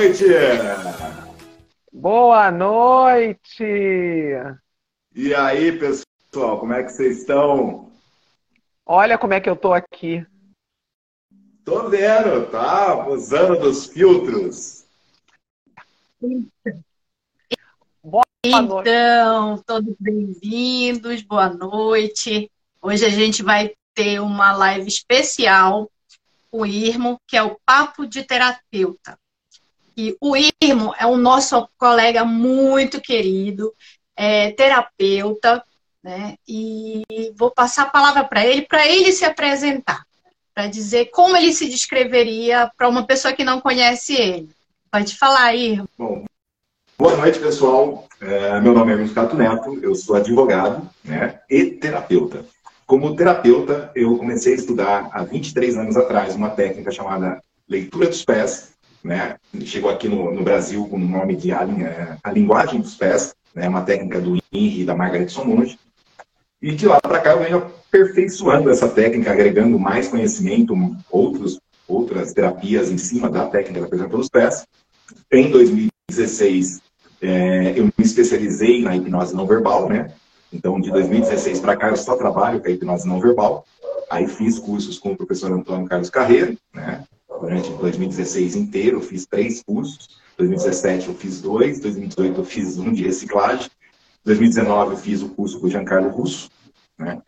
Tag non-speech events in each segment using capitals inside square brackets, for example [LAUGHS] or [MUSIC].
noite! Boa noite! E aí, pessoal, como é que vocês estão? Olha como é que eu tô aqui. Tô vendo, tá? Usando dos filtros. Boa então, todos bem-vindos, boa noite. Hoje a gente vai ter uma live especial com o Irmo, que é o Papo de Terapeuta. E o Irmo é o nosso colega muito querido, é terapeuta, né? E vou passar a palavra para ele, para ele se apresentar, para dizer como ele se descreveria para uma pessoa que não conhece ele. Pode falar, Irmo. Bom, boa noite, pessoal. É, meu nome é Luiz Neto, eu sou advogado né, e terapeuta. Como terapeuta, eu comecei a estudar há 23 anos atrás uma técnica chamada leitura dos pés, né? Chegou aqui no, no Brasil com o nome de a, a, linguagem dos pés, né? Uma técnica do Henry e da Margaret Somonge. E de lá para cá eu venho aperfeiçoando essa técnica, agregando mais conhecimento, outros, outras terapias em cima da técnica da pressão pelos pés. Em 2016, é, eu me especializei na hipnose não verbal, né? Então, de 2016 para cá, eu só trabalho com a hipnose não verbal. Aí fiz cursos com o professor Antônio Carlos Carreiro, né? Durante 2016 inteiro, eu fiz três cursos. 2017 eu fiz dois, 2018 eu fiz um de reciclagem, 2019 eu fiz o curso com o Giancarlo Russo, né?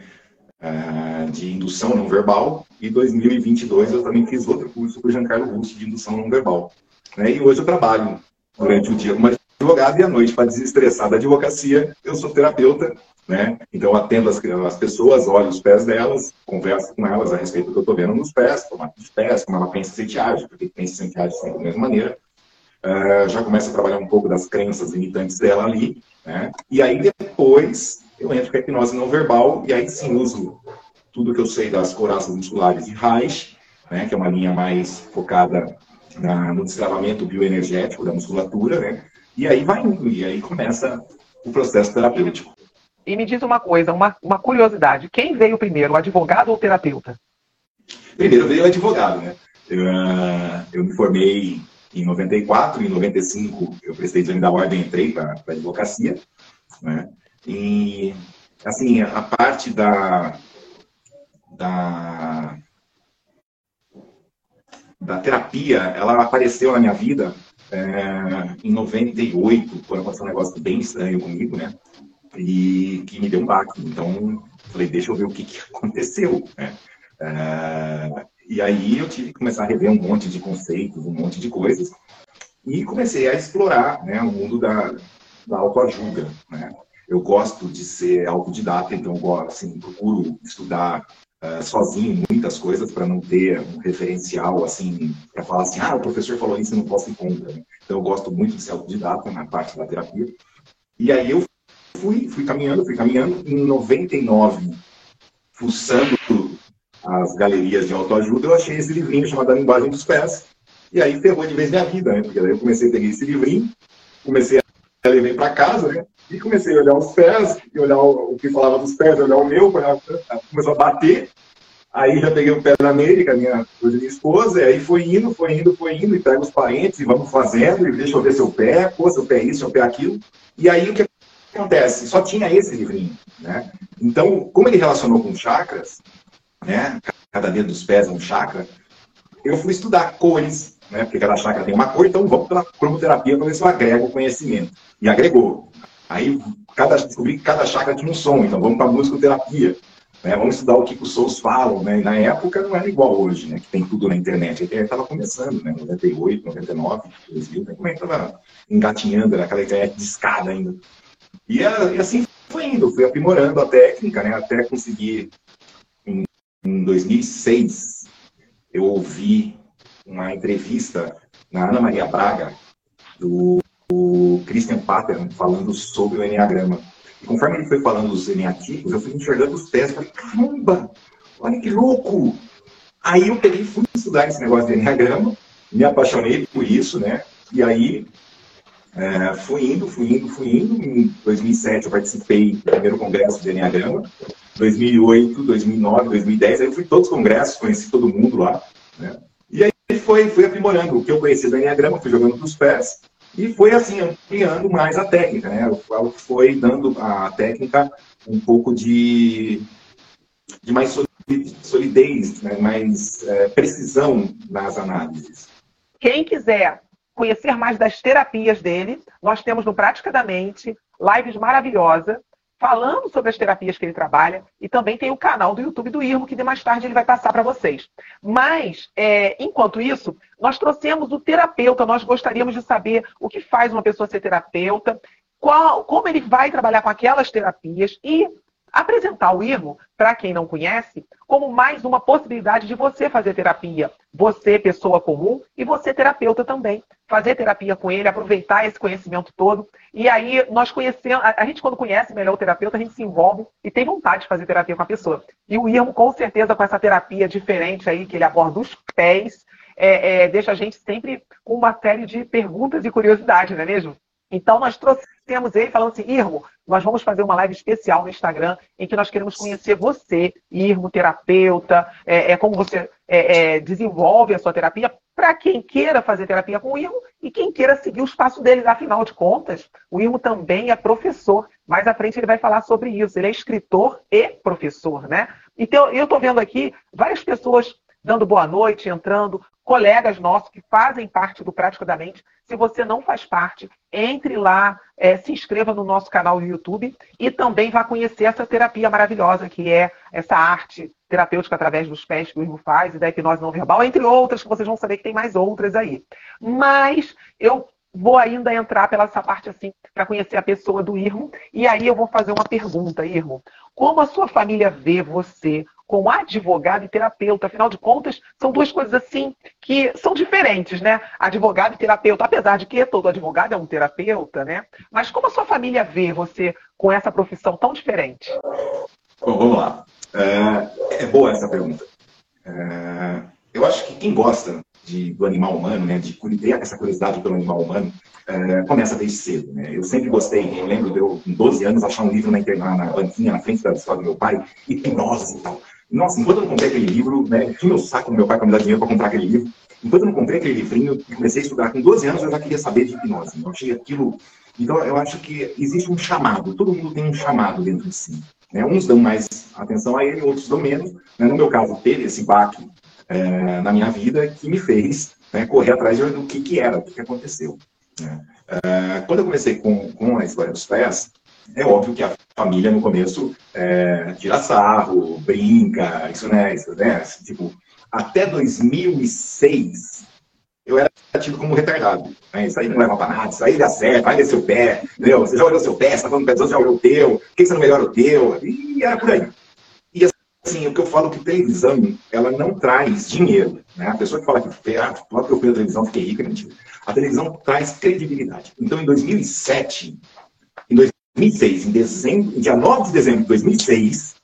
Uh, de indução não verbal, e 2022 eu também fiz outro curso com o Giancarlo Russo de indução não verbal. Né? E hoje eu trabalho durante o dia como advogado e à noite, para desestressar da advocacia, eu sou terapeuta né? Então, atendo as, as, pessoas, olho os pés delas, converso com elas a respeito do que eu estou vendo nos pés, dos pés, como ela pensa em sentiagem, porque pensa em sentiagem sempre da mesma maneira. Uh, já começo a trabalhar um pouco das crenças limitantes dela ali, né? E aí depois eu entro com a hipnose não verbal e aí sim uso tudo que eu sei das coraças musculares e Reich, né? Que é uma linha mais focada na, no destravamento bioenergético da musculatura, né? E aí vai indo, e aí começa o processo terapêutico. E me diz uma coisa, uma, uma curiosidade. Quem veio primeiro, o advogado ou o terapeuta? Primeiro veio o advogado, né? Eu, uh, eu me formei em 94, em 95 eu prestei exame da ordem entrei para a advocacia, né? E, assim, a parte da, da, da terapia, ela apareceu na minha vida é, em 98, quando aconteceu um negócio bem estranho comigo, né? E que me deu um baque. Então, falei, deixa eu ver o que, que [LAUGHS] aconteceu. Né? Uh, e aí eu tive que começar a rever um monte de conceitos, um monte de coisas, e comecei a explorar né, o mundo da, da autoajuda. Né? Eu gosto de ser autodidata, então assim, procuro estudar uh, sozinho muitas coisas para não ter um referencial assim para falar assim, ah, o professor falou isso, eu não posso ir contra. Né? Então eu gosto muito de ser autodidata na parte da terapia. E aí eu fui, fui caminhando, fui caminhando. Em 99, fuçando as galerias de autoajuda, eu achei esse livrinho chamado A Linguagem dos Pés. E aí ferrou de vez minha vida, né? Porque daí eu comecei a pegar esse livrinho, comecei a levar para casa, né? E comecei a olhar os pés, e olhar o, que falava dos pés, olhar o meu, começou a bater. Aí já peguei o pé da América, minha, minha esposa, e aí foi indo, foi indo, foi indo, e pega os parentes, e vamos fazendo, e deixa eu ver seu pé, pô, seu pé é isso, seu pé é aquilo. E aí o que acontece? Só tinha esse livrinho, né? Então, como ele relacionou com chakras, né? Cada dedo dos pés é um chakra. Eu fui estudar cores, né? Porque cada chakra tem uma cor, então vamos pela cromoterapia para ver se eu agrego o conhecimento. E agregou. Aí cada, descobri que cada chakra tinha um som, então vamos para a musicoterapia. Né? Vamos estudar o que os sons falam, né? E na época não era igual hoje, né? Que tem tudo na internet. A internet estava começando, né? 98, 99, 2000, né? Como é que estava engatinhando, naquela internet de escada ainda. E, e, assim foi indo, fui aprimorando a técnica, né, até conseguir, em, em 2006, eu ouvi uma entrevista na Ana Maria Braga, do, do Christian Pattern, falando sobre o Enneagrama. E conforme ele foi falando dos eneatipos, eu fui enxergando os testes, falei, caramba, olha que louco! Aí eu peguei fui estudar esse negócio de Enneagrama, me apaixonei por isso, né? E aí é, fui indo, fui indo, fui indo. Em 2007 eu participei do primeiro congresso de Enneagrama. 2008, 2009, 2010, aí eu fui todos os congressos, conheci todo mundo lá. Né? E aí foi, fui aprimorando o que eu conheci do Enneagrama, fui jogando para os pés, e foi assim, ampliando mais a técnica, né? Foi dando a técnica um pouco de, de mais solidez, né? mais é, precisão nas análises. Quem quiser conhecer mais das terapias dele, nós temos no Prática da Mente lives maravilhosas falando sobre as terapias que ele trabalha e também tem o canal do YouTube do Irmo, que de mais tarde ele vai passar para vocês. Mas, é, enquanto isso, nós trouxemos o terapeuta, nós gostaríamos de saber o que faz uma pessoa ser terapeuta, qual, como ele vai trabalhar com aquelas terapias e apresentar o IRMO, para quem não conhece, como mais uma possibilidade de você fazer terapia. Você, pessoa comum, e você, terapeuta também. Fazer terapia com ele, aproveitar esse conhecimento todo. E aí, nós conhecemos, a gente quando conhece melhor o terapeuta, a gente se envolve e tem vontade de fazer terapia com a pessoa. E o IRMO, com certeza, com essa terapia diferente aí, que ele aborda os pés, é, é, deixa a gente sempre com uma série de perguntas e curiosidades, não é mesmo? Então, nós trouxemos ele falando assim, Irmo, nós vamos fazer uma live especial no Instagram em que nós queremos conhecer você, Irmo, terapeuta, é, é como você é, é, desenvolve a sua terapia, para quem queira fazer terapia com o Irmo e quem queira seguir o espaço dele. Afinal de contas, o Irmo também é professor. Mais à frente ele vai falar sobre isso. Ele é escritor e professor, né? Então, eu estou vendo aqui várias pessoas dando boa noite, entrando, colegas nossos que fazem parte do Prática da Mente. Se você não faz parte, entre lá, é, se inscreva no nosso canal do YouTube e também vá conhecer essa terapia maravilhosa que é essa arte terapêutica através dos pés que o Irmo faz e da hipnose não verbal, entre outras, que vocês vão saber que tem mais outras aí. Mas eu vou ainda entrar pela essa parte assim, para conhecer a pessoa do Irmo, e aí eu vou fazer uma pergunta, Irmo. Como a sua família vê você como advogado e terapeuta. Afinal de contas, são duas coisas assim que são diferentes, né? Advogado e terapeuta, apesar de que todo advogado é um terapeuta, né? Mas como a sua família vê você com essa profissão tão diferente? Bom, vamos lá. É, é boa essa pergunta. É, eu acho que quem gosta de, do animal humano, né, de ter essa curiosidade pelo animal humano, é, começa desde cedo. Né? Eu sempre gostei, eu lembro de eu, com 12 anos, achar um livro na, na, na banquinha, na frente da escola do meu pai, hipnose e tal. Nossa, enquanto eu não comprei aquele livro, né, tinha meu saco do meu pai para me dar dinheiro para comprar aquele livro. Enquanto eu não comprei aquele livrinho e comecei a estudar com 12 anos, eu já queria saber de hipnose. Eu achei aquilo. Então, eu acho que existe um chamado, todo mundo tem um chamado dentro de si. Né? Uns dão mais atenção a ele, outros dão menos. Né? No meu caso, teve esse baque é, na minha vida que me fez né, correr atrás do que, que era, o que, que aconteceu. Né? É, quando eu comecei com, com a história dos pés, é óbvio que a família no começo é, tira sarro, brinca, isso né, isso, né? Tipo, até 2006 eu era tido como retardado. Né? Isso aí não leva pra nada, isso aí dá certo, vai ver seu pé, entendeu? Você já olhou seu pé, você tá falando pé dos já olhou o teu, por que você não melhora o teu? E era por aí. E assim, o que eu falo que televisão, ela não traz dinheiro. Né? A pessoa que fala que ah, que eu fui na televisão, fiquei rica, mentira. A televisão traz credibilidade. Então, em 2007, em 2006, em dezembro, dia 9 de dezembro de 2006,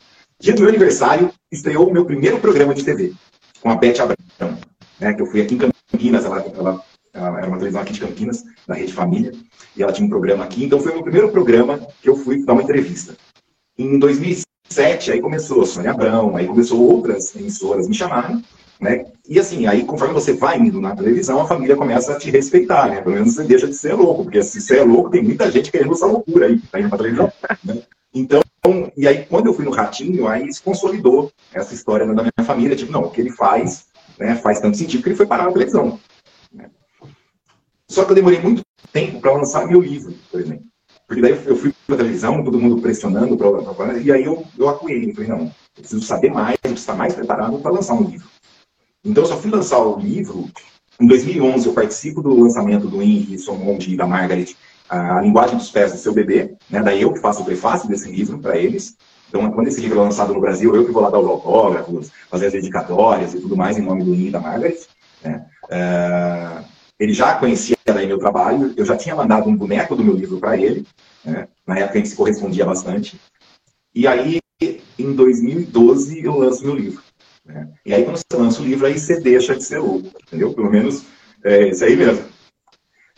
dia do meu aniversário, estreou o meu primeiro programa de TV, com a Beth Abrão, né, que eu fui aqui em Campinas, ela, ela, ela, era uma televisão aqui de Campinas, da Rede Família, e ela tinha um programa aqui, então foi o meu primeiro programa que eu fui dar uma entrevista. Em 2007, aí começou a Sônia Abrão, aí começou outras emissoras me chamarem, né? E assim, aí conforme você vai indo na televisão, a família começa a te respeitar, né? Pelo menos você deixa de ser louco, porque se você é louco, tem muita gente querendo essa loucura aí, tá indo pra televisão. Né? Então, e aí quando eu fui no Ratinho, aí se consolidou essa história da minha família, tipo, não, o que ele faz, né, faz tanto sentido que ele foi parar na televisão. Né? Só que eu demorei muito tempo para lançar meu livro, por exemplo. Porque daí eu fui pra televisão, todo mundo pressionando, pra, pra, e aí eu, eu acuei, falei, não, eu preciso saber mais, eu preciso estar mais preparado para lançar um livro. Então, só fui lançar o livro. Em 2011, eu participo do lançamento do Henry Somonde e da Margaret, A Linguagem dos Pés do Seu Bebê. Né? Daí eu que faço o prefácio desse livro para eles. Então, quando esse livro é lançado no Brasil, eu que vou lá dar os autógrafos, fazer as dedicatórias e tudo mais em nome do Henry e da Margaret. Né? Uh, ele já conhecia daí meu trabalho, eu já tinha mandado um boneco do meu livro para ele. Né? Na época a gente se correspondia bastante. E aí, em 2012, eu lanço meu livro. Né? E aí, quando você lança o livro, aí você deixa de ser louco, entendeu? Pelo menos é isso aí mesmo.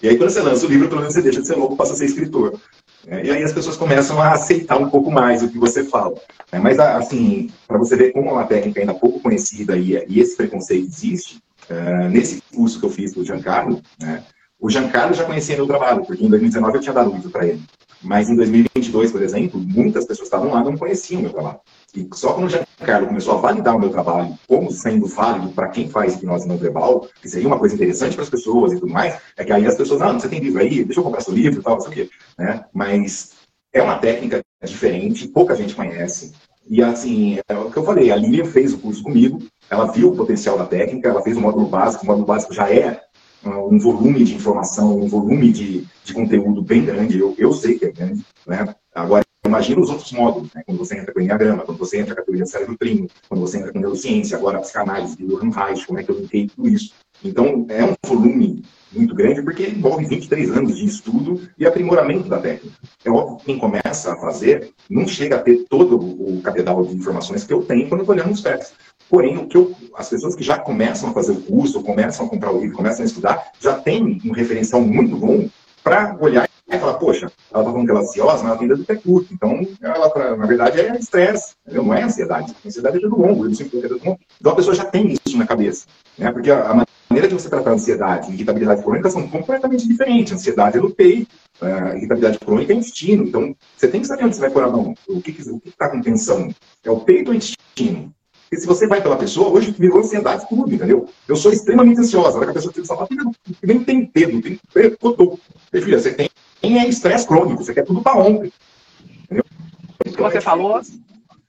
E aí, quando você lança o livro, pelo menos você deixa de ser louco, passa a ser escritor. É, e aí as pessoas começam a aceitar um pouco mais o que você fala. É, mas, assim, para você ver como é uma técnica ainda pouco conhecida e, e esse preconceito existe, Uh, nesse curso que eu fiz com o Giancarlo, né, o Giancarlo já conhecia meu trabalho, porque em 2019 eu tinha dado livro para ele. Mas em 2022, por exemplo, muitas pessoas estavam lá não conheciam o meu trabalho. E só quando o Giancarlo começou a validar o meu trabalho como sendo válido para quem faz hipnose não verbal, que seria uma coisa interessante para as pessoas e tudo mais, é que aí as pessoas, ah, você tem livro aí? Deixa eu comprar seu livro e tal, não sei o quê. Né? Mas é uma técnica diferente, pouca gente conhece. E assim, é o que eu falei, a Lilian fez o curso comigo, ela viu o potencial da técnica, ela fez o módulo básico, o módulo básico já é um volume de informação, um volume de, de conteúdo bem grande, eu, eu sei que é grande, né? Agora, imagina os outros módulos, né? Quando você entra com Enneagrama, quando você entra com a teoria cérebro primo, quando você entra com neurociência, agora a psicanálise de Johan Reich, como é que eu linkei tudo isso. Então, é um volume muito grande, porque envolve 23 anos de estudo e aprimoramento da técnica. É óbvio que quem começa a fazer não chega a ter todo o cabedal de informações que eu tenho quando eu estou olhando os pés. Porém, o que eu, as pessoas que já começam a fazer o curso, começam a comprar o livro, começam a estudar, já têm um referencial muito bom para olhar e falar, poxa, ela está falando que ela é ansiosa, mas tem dedo pé curto. Então, ela, na verdade, é estresse, não é ansiedade. A ansiedade é dedo longo, eu sei é dedo longo. Então, a pessoa já tem isso na cabeça. Né? Porque a, a maneira de você tratar a ansiedade e irritabilidade crônica são completamente diferentes. A ansiedade é no peito, a irritabilidade crônica é intestino. Então, você tem que saber onde você vai pôr a mão. O que está com tensão? É o peito ou o intestino? Porque se você vai pela pessoa, hoje virou ansiedade tudo, entendeu? Eu sou extremamente ansiosa. Na hora que a pessoa tira o sapato, nem tem dedo, tem cotô. Filha, você tem é estresse crônico, você quer tudo para ontem. Entendeu? Isso que você falou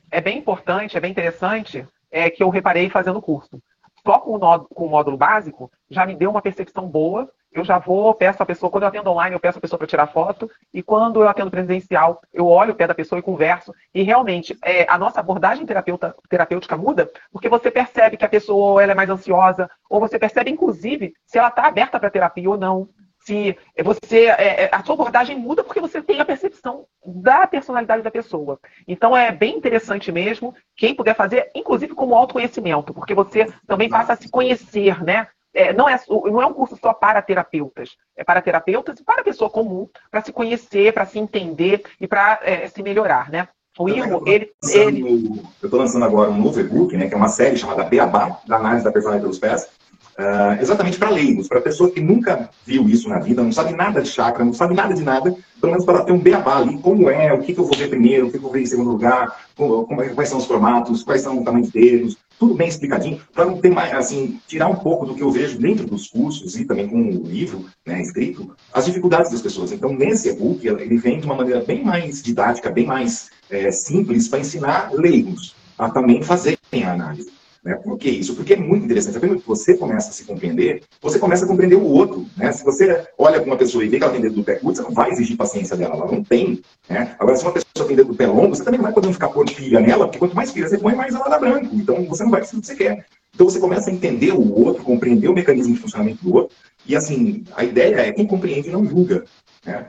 é bem importante, é bem interessante, é que eu reparei fazendo o curso. Só com o, com o módulo básico, já me deu uma percepção boa eu já vou, peço a pessoa, quando eu atendo online, eu peço a pessoa para tirar foto, e quando eu atendo presencial, eu olho o pé da pessoa e converso, e realmente é, a nossa abordagem terapêutica muda, porque você percebe que a pessoa ela é mais ansiosa, ou você percebe, inclusive, se ela está aberta para terapia ou não. Se você. É, é, a sua abordagem muda porque você tem a percepção da personalidade da pessoa. Então é bem interessante mesmo, quem puder fazer, inclusive como autoconhecimento, porque você também passa a se conhecer, né? é, não, é, não é um curso só para terapeutas, é para terapeutas e para a pessoa comum, para se conhecer, para se entender e para é, se melhorar, né? O Irmo, ele, ele... Eu estou lançando agora um novo e-book, né, que é uma série chamada Beabá, da análise da personalidade pelos pés, Uh, exatamente para leigos, para pessoa que nunca viu isso na vida, não sabe nada de chakra, não sabe nada de nada, pelo menos para ter um beabá ali, como é, o que, que eu vou ver primeiro, o que, que eu vou ver em segundo lugar, como, como, quais são os formatos, quais são os tamanhos dedos, tudo bem explicadinho, para não ter mais, assim, tirar um pouco do que eu vejo dentro dos cursos e também com o livro né, escrito, as dificuldades das pessoas. Então, nesse e-book, ele vem de uma maneira bem mais didática, bem mais é, simples, para ensinar leigos a também fazerem a análise. Né? Por que isso? Porque é muito interessante. Quando você começa a se compreender, você começa a compreender o outro. Né? Se você olha para uma pessoa e vê que ela tem dedo do pé curto, você não vai exigir paciência dela, ela não tem. Né? Agora, se uma pessoa tem dedo do pé longo, você também não vai poder ficar pondo filha nela, porque quanto mais filha você põe, mais ela dá branco. Então, você não vai precisar do que você quer. Então, você começa a entender o outro, compreender o mecanismo de funcionamento do outro. E, assim, a ideia é quem compreende não julga. Né?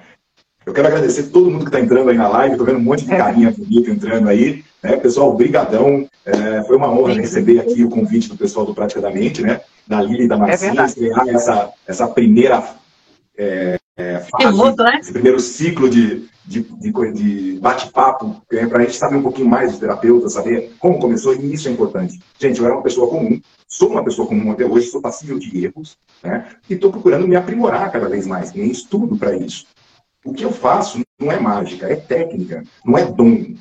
Eu quero agradecer todo mundo que está entrando aí na live, estou vendo um monte de carinha bonita entrando aí. Né? Pessoal, brigadão. É, foi uma honra receber aqui o convite do pessoal do Prática da Mente, né? da Lili e da Marcinha, estrear essa, essa primeira é, é, fase, né? esse primeiro ciclo de, de, de, de bate-papo, é, para a gente saber um pouquinho mais dos terapeutas, saber como começou, e isso é importante. Gente, eu era uma pessoa comum, sou uma pessoa comum até hoje, sou passível de erros, né? e estou procurando me aprimorar cada vez mais, tem estudo para isso. O que eu faço não é mágica, é técnica, não é dom.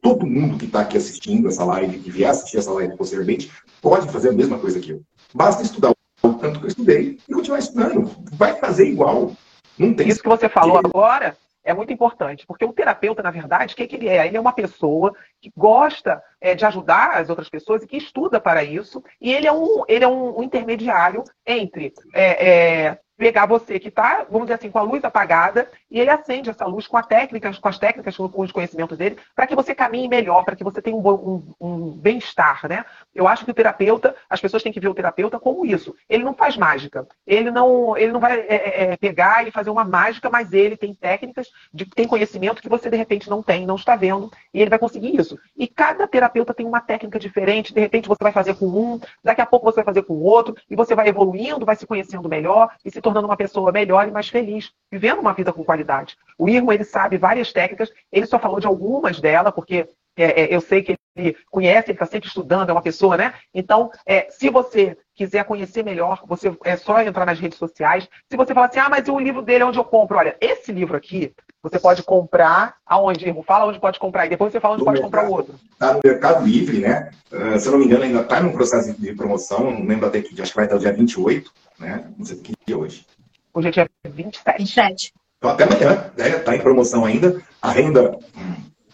Todo mundo que está aqui assistindo essa live, que vier assistir essa live posteriormente, pode fazer a mesma coisa que eu. Basta estudar o tanto que eu estudei e continuar estudando. Vai fazer igual. Não tem Isso que você falou agora é muito importante, porque o terapeuta, na verdade, o que, é que ele é? Ele é uma pessoa que gosta é, de ajudar as outras pessoas e que estuda para isso, e ele é um, ele é um, um intermediário entre é, é, pegar você que está, vamos dizer assim, com a luz apagada, e ele acende essa luz com, a técnica, com as técnicas, com os conhecimentos dele, para que você caminhe melhor, para que você tenha um, um, um bem-estar, né? Eu acho que o terapeuta, as pessoas têm que ver o terapeuta como isso. Ele não faz mágica. Ele não, ele não vai é, é, é pegar e fazer uma mágica, mas ele tem técnicas, de, tem conhecimento que você de repente não tem, não está vendo, e ele vai conseguir isso. E cada terapeuta tem uma técnica diferente, de repente você vai fazer com um, daqui a pouco você vai fazer com o outro, e você vai evoluindo, vai se conhecendo melhor e se tornando uma pessoa melhor e mais feliz, vivendo uma vida com qualidade. O Irmo, ele sabe várias técnicas, ele só falou de algumas delas, porque é, é, eu sei que ele conhece, ele está sempre estudando, é uma pessoa, né? Então, é, se você quiser conhecer melhor, você é só entrar nas redes sociais. Se você falar assim, ah, mas o livro dele é onde eu compro. Olha, esse livro aqui, você pode comprar aonde, irmão? Fala onde pode comprar e depois você fala onde no pode mercado, comprar o outro. Está no Mercado Livre, né? Uh, se eu não me engano, ainda está no processo de promoção, não lembro até que acho que vai até o dia 28, né? Não sei o que dia hoje. Hoje é dia 27. 27. Então, até amanhã, né? Está em promoção ainda. A renda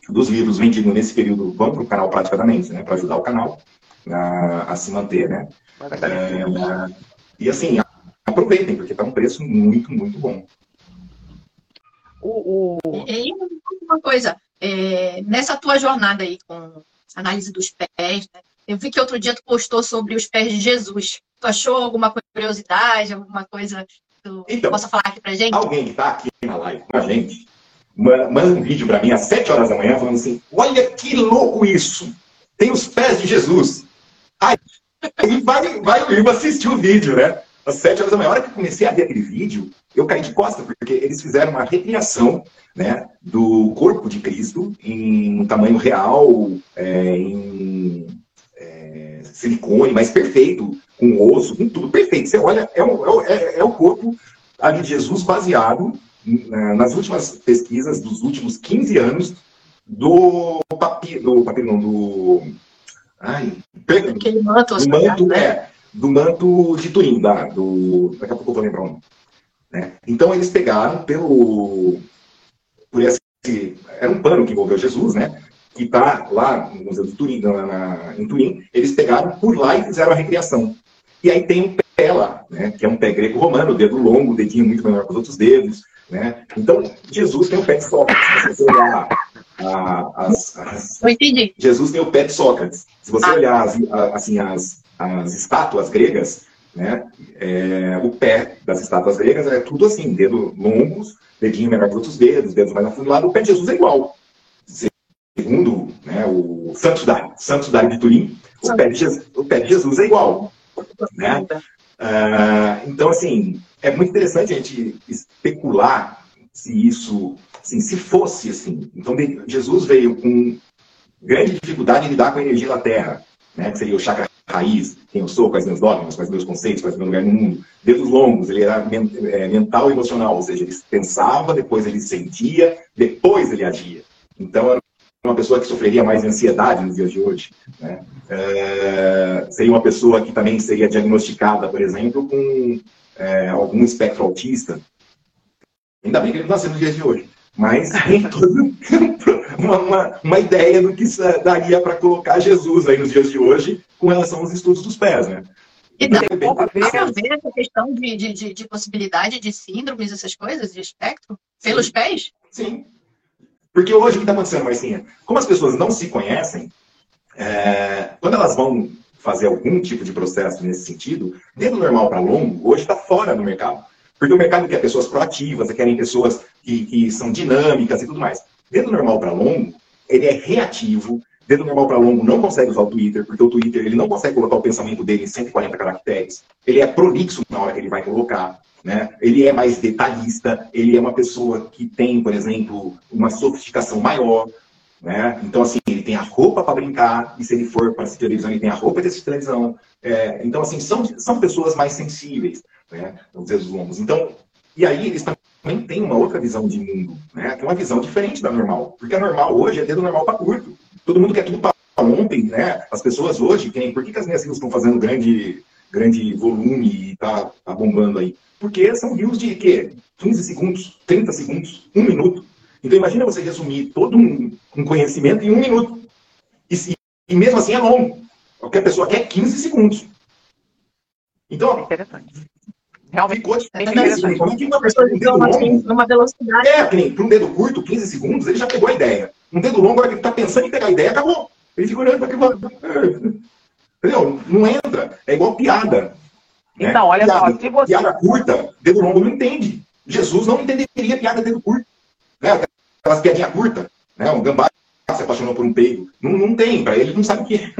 dos livros vendidos nesse período vão para o canal Prática da Mente, né? Para ajudar o canal a, a se manter, né? É, e assim, aproveitem, porque está um preço muito, muito bom. O, o... E, uma coisa, é, nessa tua jornada aí com análise dos pés, né, eu vi que outro dia tu postou sobre os pés de Jesus. Tu achou alguma curiosidade, alguma coisa que tu então, possa falar aqui pra gente? Alguém que está aqui na live com a gente, manda um vídeo para mim às 7 horas da manhã falando assim, olha que louco isso! Tem os pés de Jesus. Aí, aí vai, vai o Ivo assistir o vídeo, né? Às sete horas da manhã. A hora que eu comecei a ver aquele vídeo, eu caí de costas, porque eles fizeram uma recriação né, do corpo de Cristo em tamanho real, é, em é, silicone, mas perfeito, com osso, com tudo perfeito. Você olha, é, o, é, é o corpo ali de Jesus baseado nas últimas pesquisas dos últimos 15 anos do papiro, do papiro não, do Ai, Aquele manto, do manto, né? é, do manto de Turim, da, do, daqui a pouco eu vou lembrar o nome. Né? Então eles pegaram pelo, por esse, era um pano que envolveu Jesus, né? Que está lá no Museu de Turim, na, na, em Turim, eles pegaram por lá e fizeram a recriação. E aí tem um pé lá, né? Que é um pé greco-romano, dedo longo, dedinho muito menor que os outros dedos, né? Então, Jesus tem o pé de Sócrates. Se você olhar as, as... Jesus tem o pé de Sócrates. Se você ah. olhar as, assim, as, as estátuas gregas, né, é, o pé das estátuas gregas é tudo assim, dedo longos, dedinho menor que outros dedos, dedos mais afundados, o pé de Jesus é igual. Segundo né, o Santos Dari, Santos Dari de Turim, o pé de, Jesus, o pé de Jesus é igual. Né? Ah, então, assim, é muito interessante a gente especular se isso, assim, se fosse assim. Então, Jesus veio com grande dificuldade em lidar com a energia da Terra, né, que seria o chakra raiz, quem eu sou, quais meus dogmas, quais meus conceitos, quais meu lugar no mundo. Dedos longos, ele era é, mental e emocional, ou seja, ele pensava, depois ele sentia, depois ele agia. Então, era uma pessoa que sofreria mais de ansiedade nos dias de hoje. Né? É, seria uma pessoa que também seria diagnosticada, por exemplo, com é, algum espectro autista. Ainda bem que ele não nasceu nos dias de hoje. Mas tem toda [LAUGHS] uma, uma, uma, ideia do que daria para colocar Jesus aí nos dias de hoje com relação aos estudos dos pés, né? E dá um pouco a ver essa questão de, de, de, possibilidade de síndromes, essas coisas, de espectro, pelos Sim. pés? Sim. Porque hoje o que está acontecendo, Marcinha? Como as pessoas não se conhecem, é, quando elas vão fazer algum tipo de processo nesse sentido, dedo normal para longo, hoje está fora do mercado. Porque o mercado quer pessoas proativas, querem pessoas que, que são dinâmicas e tudo mais. Dedo normal para longo, ele é reativo. Dedo normal para longo não consegue usar o Twitter, porque o Twitter ele não consegue colocar o pensamento dele em 140 caracteres. Ele é prolixo na hora que ele vai colocar. Né? Ele é mais detalhista, ele é uma pessoa que tem, por exemplo, uma sofisticação maior. Né? Então, assim, ele tem a roupa para brincar, e se ele for para assistir televisão, ele tem a roupa de assistir televisão. É, então, assim, são, são pessoas mais sensíveis né? Os longos. Então, e aí eles também têm uma outra visão de mundo, né? Tem uma visão diferente da normal. Porque a normal hoje é dedo normal para curto. Todo mundo quer tudo para ontem, né? As pessoas hoje, quem, por que, que as minhas filhas estão fazendo grande, grande volume e tá, tá bombando aí? Porque são rios de quê? 15 segundos, 30 segundos, um minuto. Então imagina você resumir todo um, um conhecimento em um minuto. E, e, mesmo assim é longo. Qualquer pessoa quer 15 segundos. Então. Realmente ficou dificílimo. Como que uma pessoa com dedo longo... Numa velocidade... É, para um dedo curto, 15 segundos, ele já pegou a ideia. Um dedo longo, agora que ele está pensando em pegar a ideia, acabou. Ele fica olhando para aquilo. Entendeu? Não entra. É igual piada. Né? Então, olha piada, só, se você... Piada curta, dedo longo não entende. Jesus não entenderia piada dedo curto. Né? Aquelas piadinhas curtas. Né? Um gambá se apaixonou por um peido. Não, não tem, para ele não sabe o que é.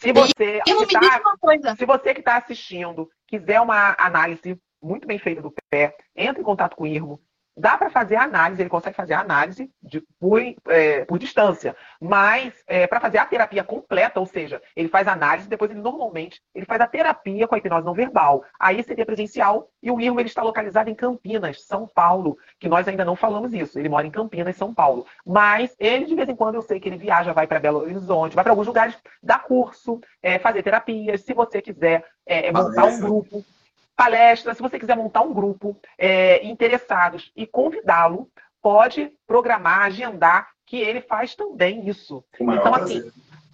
Se você, e, que tá, se você que está assistindo quiser uma análise muito bem feita do pé, entre em contato com o Irmo. Dá para fazer análise, ele consegue fazer análise de, por, é, por distância, mas é, para fazer a terapia completa, ou seja, ele faz análise, depois ele normalmente ele faz a terapia com a hipnose não verbal. Aí seria presencial e o Irmo ele está localizado em Campinas, São Paulo, que nós ainda não falamos isso. Ele mora em Campinas, São Paulo, mas ele de vez em quando eu sei que ele viaja, vai para Belo Horizonte, vai para alguns lugares, dar curso, é, fazer terapias. Se você quiser é, montar um grupo palestra, se você quiser montar um grupo é, interessados e convidá-lo, pode programar, agendar, que ele faz também isso. Então, assim,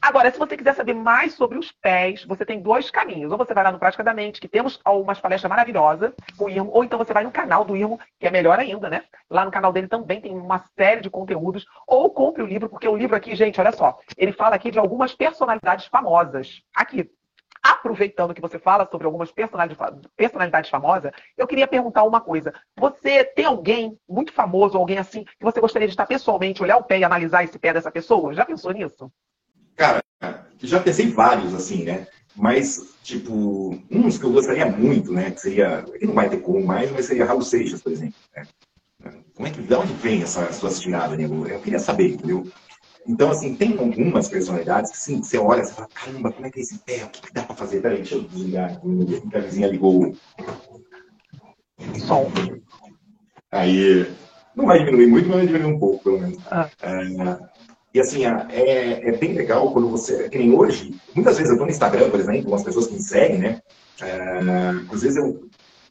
Agora, se você quiser saber mais sobre os pés, você tem dois caminhos. Ou você vai lá no Prática da Mente, que temos umas palestras maravilosas com o Irmo, ou então você vai no canal do Irmo, que é melhor ainda, né? Lá no canal dele também tem uma série de conteúdos. Ou compre o livro, porque o livro aqui, gente, olha só, ele fala aqui de algumas personalidades famosas. Aqui, aproveitando que você fala sobre algumas personalidades famosas, eu queria perguntar uma coisa. Você tem alguém muito famoso, alguém assim, que você gostaria de estar pessoalmente, olhar o pé e analisar esse pé dessa pessoa? Já pensou nisso? Cara, já pensei vários, assim, né? Mas, tipo, uns que eu gostaria muito, né? Que seria. Que não vai ter como mais, mas seria Raul Seixas, por exemplo. Né? Como é que. De onde vem essa suas tiradas, né? Eu queria saber, entendeu? Então, assim, tem algumas personalidades que, sim, você olha e fala, caramba, como é que é esse pé? O que, que dá para fazer? Peraí, deixa eu desligar. A vizinha ligou o som. Aí, não vai diminuir muito, mas vai diminuir um pouco, pelo menos. Ah. É, e assim, é, é bem legal quando você, que nem hoje, muitas vezes eu estou no Instagram, por exemplo, com as pessoas que me seguem, né? É, às vezes eu,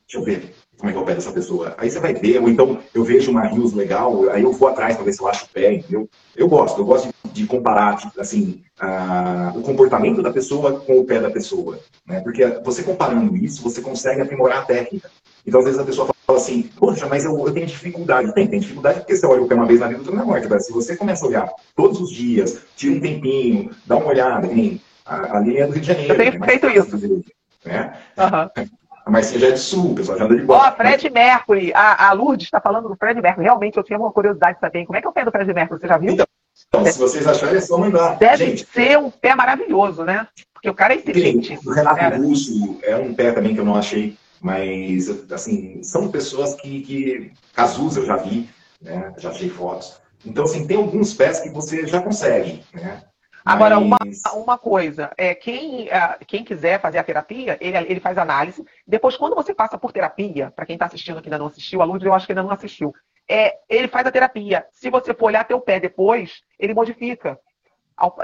deixa eu ver, como é que é o pé dessa pessoa. Aí você vai ver, ou então eu vejo uma news legal, aí eu vou atrás para ver se eu acho o pé, entendeu? Eu gosto, eu gosto de, de comparar, assim, a, o comportamento da pessoa com o pé da pessoa, né? Porque você comparando isso, você consegue aprimorar a técnica. Então, às vezes a pessoa fala assim, poxa, mas eu, eu tenho dificuldade. Tem, tem dificuldade porque você olha o pé uma vez na vida, outra na morte. Mas se você começa a olhar todos os dias, tira um tempinho, dá uma olhada, nem a, a linha é do Rio de Janeiro. Eu tenho né? feito isso. Né? Uhum. [LAUGHS] A Marcinha já é de sul, o pessoal já anda de bola. Ó, oh, Fred Mercury. A, a Lourdes está falando do Fred Mercury. Realmente, eu tinha uma curiosidade de saber como é que é o pé do Fred Mercury. Você já viu? Então, então se vocês acharem, é só mandar. Deve Gente, ser um pé maravilhoso, né? Porque o cara é inteligente. O Renato Russo é um pé também que eu não achei. Mas, assim, são pessoas que... que Cazuza eu já vi, né? Já achei fotos. Então, assim, tem alguns pés que você já consegue, né? Agora, uma, uma coisa, é, quem, é, quem quiser fazer a terapia, ele, ele faz análise. Depois, quando você passa por terapia, para quem está assistindo que ainda não assistiu, a Lourdes eu acho que ainda não assistiu, é, ele faz a terapia. Se você for olhar teu pé depois, ele modifica.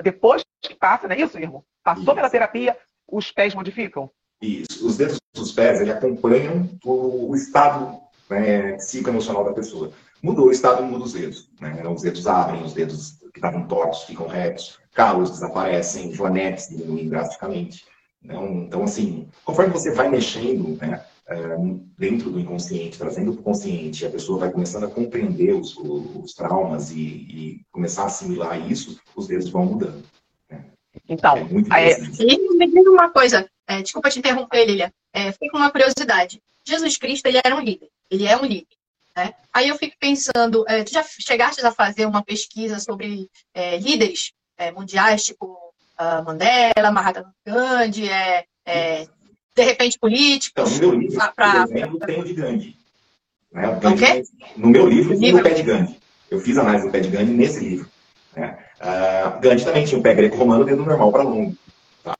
Depois que passa, não é isso, irmão? Passou isso. pela terapia, os pés modificam? Isso. Os dedos dos pés, ele acompanham o, o estado né, psicoemocional da pessoa. Mudou o estado, muda os dedos. Né? Os dedos abrem, os dedos que estavam tortos ficam retos calos desaparecem, joanetes diminuem drasticamente. Então, então, assim, conforme você vai mexendo né, é, dentro do inconsciente, trazendo para o consciente, a pessoa vai começando a compreender os, os traumas e, e, começar a assimilar isso, os dedos vão mudando. Né? Então, é, me diz uma coisa, é, desculpa te interromper, Lilia, é, fiquei com uma curiosidade. Jesus Cristo, ele era um líder, ele é um líder. Né? Aí eu fico pensando, é, tu já chegaste a fazer uma pesquisa sobre é, líderes é, mundiais, tipo uh, Mandela, Mahatma Gandhi, é, é, de repente políticos. Então, no meu livro, pra, por exemplo, tem o de Gandhi. Né? O Gandhi no meu livro, tem o pé de Gandhi. Eu fiz análise do pé de Gandhi nesse livro. Né? Uh, Gandhi também tinha um pé greco-romano, dedo normal para longo. Tá?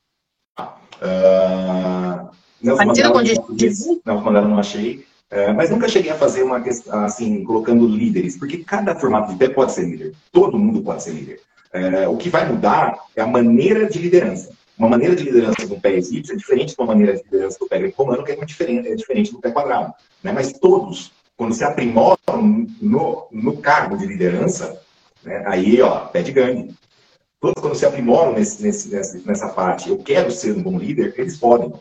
Uh, Nelson Mandela, Nelson Mandela não achei. Uh, mas nunca cheguei a fazer uma questão, assim, colocando líderes, porque cada formato de pé pode ser líder. Todo mundo pode ser líder. É, o que vai mudar é a maneira de liderança. Uma maneira de liderança do pé egípcio é diferente de uma maneira de liderança do pé greco-romano, que é, diferente, é diferente do pé quadrado. Né? Mas todos, quando se aprimoram no, no cargo de liderança, né? aí, ó, pé de gangue. Todos, quando se aprimoram nesse, nesse, nessa parte, eu quero ser um bom líder, eles podem.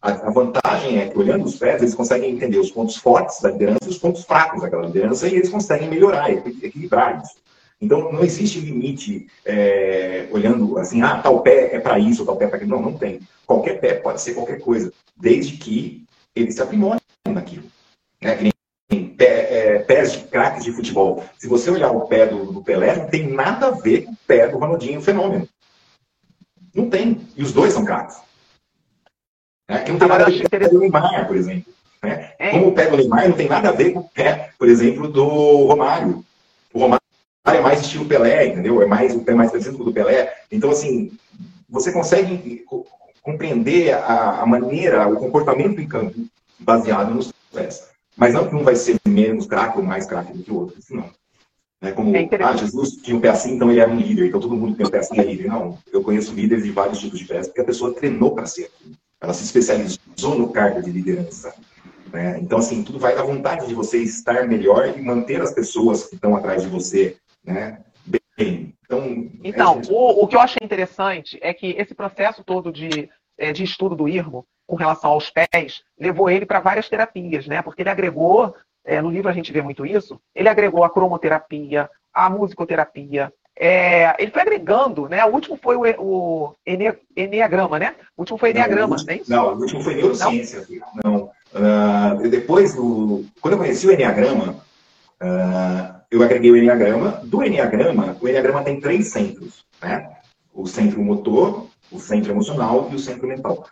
A, vantagem é que, olhando os pés, eles conseguem entender os pontos fortes da liderança e os pontos fracos daquela liderança, e eles conseguem melhorar, equilibrar isso. Então, não existe limite é, olhando assim, ah, tal pé é para isso, tal pé é para aquilo. Não, não tem. Qualquer pé pode ser qualquer coisa, desde que ele se aprimore naquilo. Né? Pé, é, pés de craques de futebol. Se você olhar o pé do, do, Pelé, não tem nada a ver com o pé do Ronaldinho Fenômeno. Não tem. E os dois são craques. É, que não tem nada a ver com o Neymar, por exemplo. Né? É. Como o pé do Neymar não tem nada a ver com o pé, por exemplo, do Romário. O Romário é mais estilo Pelé, entendeu? É mais o pé mais parecido com o do Pelé. Então, assim, você consegue compreender a, a maneira, o comportamento em campo baseado nos pés. Mas não que um vai ser menos craque ou mais craque do que o outro, isso não. É como, é ah, Jesus tinha um pé assim, então ele era um líder, então todo mundo que tem um pé assim é líder. Não, eu conheço líderes de vários tipos de pés, porque a pessoa treinou para ser aquilo. Ela se especializou no cargo de liderança. Né? Então, assim, tudo vai da vontade de você estar melhor e manter as pessoas que estão atrás de você né, bem. Então, então é... o, o que eu achei interessante é que esse processo todo de, é, de estudo do IRMO, com relação aos pés, levou ele para várias terapias, né? Porque ele agregou, é, no livro a gente vê muito isso, ele agregou a cromoterapia, a musicoterapia, é, ele foi agregando, né? O último foi o, o ene, Enneagrama, né? O último foi Enneagrama, não, é isso? Não, o último foi Neurociência. Não. não. Uh, depois, do, quando eu conheci o Enneagrama, uh, eu agreguei o Enneagrama. Do Enneagrama, o Enneagrama tem três centros, né? O centro motor, o centro emocional e o centro mental.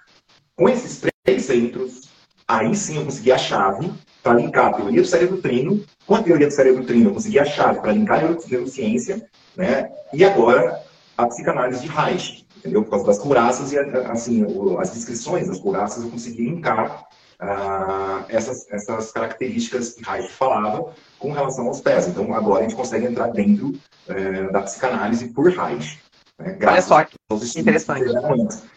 Com esses três centros, aí sim eu consegui a chave para linkar a teoria do cérebro trino com a teoria do cérebro trino. Eu consegui a chave para linkar a neurociência, né? E agora a psicanálise de Reich, entendeu? Por causa das curaças e assim, as descrições das curaças eu consegui linkar uh, essas, essas características que Reich falava com relação aos pés. Então agora a gente consegue entrar dentro uh, da psicanálise por Reich. Né, Olha só, que interessante.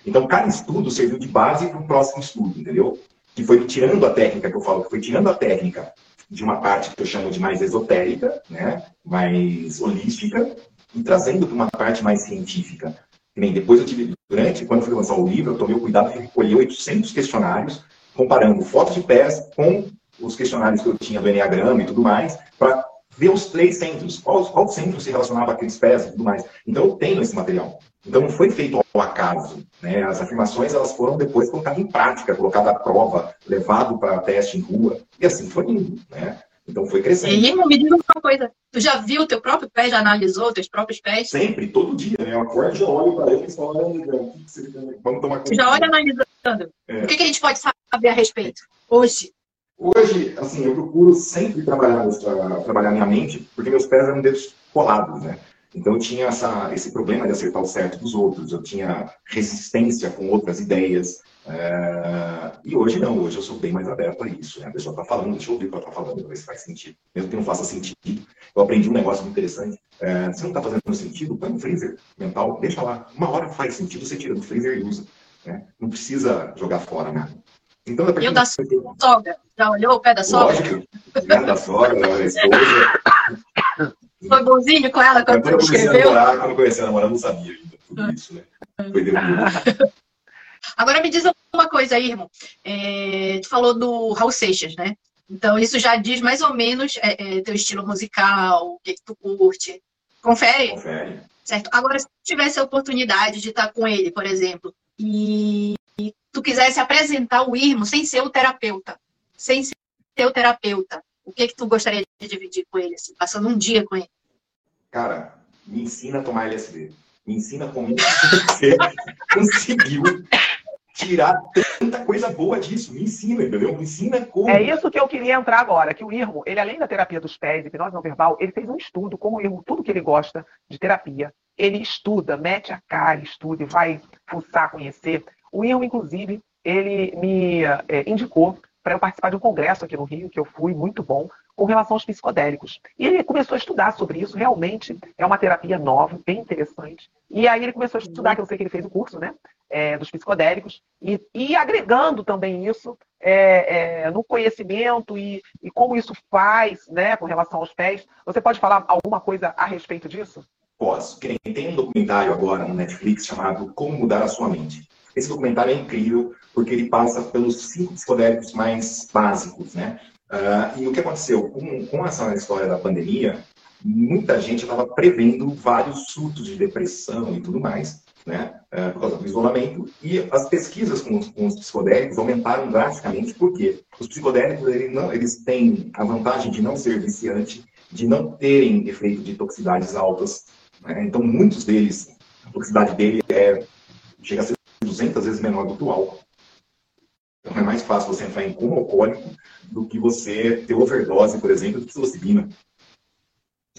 Então, cada estudo serviu de base para o próximo estudo, entendeu? Que foi tirando a técnica, que eu falo, que foi tirando a técnica de uma parte que eu chamo de mais esotérica, né? mais holística, e trazendo para uma parte mais científica. nem depois eu tive, durante, quando fui lançar o livro, eu tomei o cuidado de recolher 800 questionários, comparando fotos de pés com os questionários que eu tinha do Enneagrama e tudo mais, para ver os três centros, qual, qual centro se relacionava àqueles pés e tudo mais. Então eu tenho esse material. Então não foi feito ao acaso. Né? As afirmações elas foram depois colocadas em prática, colocadas à prova, levado para teste em rua, e assim foi indo. Né? Então foi crescendo. E me diz uma coisa, tu já viu o teu próprio pé, já analisou teus próprios pés? Sempre, todo dia, né? Eu acordo e já olho para eles e falo, vamos tomar conta. Já olha analisando. É. O que, que a gente pode saber a respeito hoje? Hoje, assim, eu procuro sempre trabalhar, trabalhar minha mente, porque meus pés eram dedos colados, né? Então eu tinha essa, esse problema de acertar o certo dos outros, eu tinha resistência com outras ideias. É... E hoje não, hoje eu sou bem mais aberto a isso. Né? A pessoa está falando, deixa eu ouvir o que ela está falando, ver se faz sentido. Mesmo que não faça sentido. Eu aprendi um negócio muito interessante. É... Se não está fazendo sentido, põe no freezer mental, deixa lá. Uma hora faz sentido, você tira do freezer e usa. Né? Não precisa jogar fora nada. Então, e o da sogra? Já olhou o pé da sogra? Lógico. O da sogra, da esposa. [LAUGHS] Foi bonzinho com ela quando você escreveu? Namorar, quando conheci a namorada, não sabia ainda tudo isso, né? Foi [LAUGHS] Agora me diz uma coisa aí, irmão. É, tu falou do Raul Seixas, né? Então, isso já diz mais ou menos é, é, teu estilo musical, o que, que tu curte. Confere? Confere. Certo. Agora, se tivesse a oportunidade de estar com ele, por exemplo, e tu quisesse apresentar o Irmo sem ser o terapeuta, sem ser o terapeuta, o que que tu gostaria de dividir com ele, assim, passando um dia com ele? Cara, me ensina a tomar LSD. Me ensina como você [LAUGHS] conseguiu tirar tanta coisa boa disso. Me ensina, entendeu? Me ensina como. É isso que eu queria entrar agora, que o Irmo, ele além da terapia dos pés, hipnose não verbal, ele fez um estudo, como o Irmo, tudo que ele gosta de terapia, ele estuda, mete a cara, estuda e vai fuçar, conhecer. O Ian, inclusive, ele me é, indicou para eu participar de um congresso aqui no Rio, que eu fui, muito bom, com relação aos psicodélicos. E ele começou a estudar sobre isso, realmente é uma terapia nova, bem interessante. E aí ele começou a estudar, que eu sei que ele fez o curso, né, é, dos psicodélicos, e, e, agregando também isso é, é, no conhecimento e, e, como isso faz, né, com relação aos pés. Você pode falar alguma coisa a respeito disso? Posso. Tem um documentário agora no Netflix chamado Como Mudar a Sua Mente. Esse documentário é incrível porque ele passa pelos cinco psicodélicos mais básicos, né? Uh, e o que aconteceu com, com essa história da pandemia, muita gente estava prevendo vários surtos de depressão e tudo mais, né? Uh, por causa do isolamento. E as pesquisas com os, com os psicodélicos aumentaram drasticamente, porque os psicodélicos eles, não, eles têm a vantagem de não ser viciante, de não terem efeito de toxicidades altas. Né? Então, muitos deles, a toxicidade dele é, chega a ser 200 vezes menor do que o álcool. Então é mais fácil você entrar em coma alcoólico do que você ter overdose, por exemplo, de psilocibina.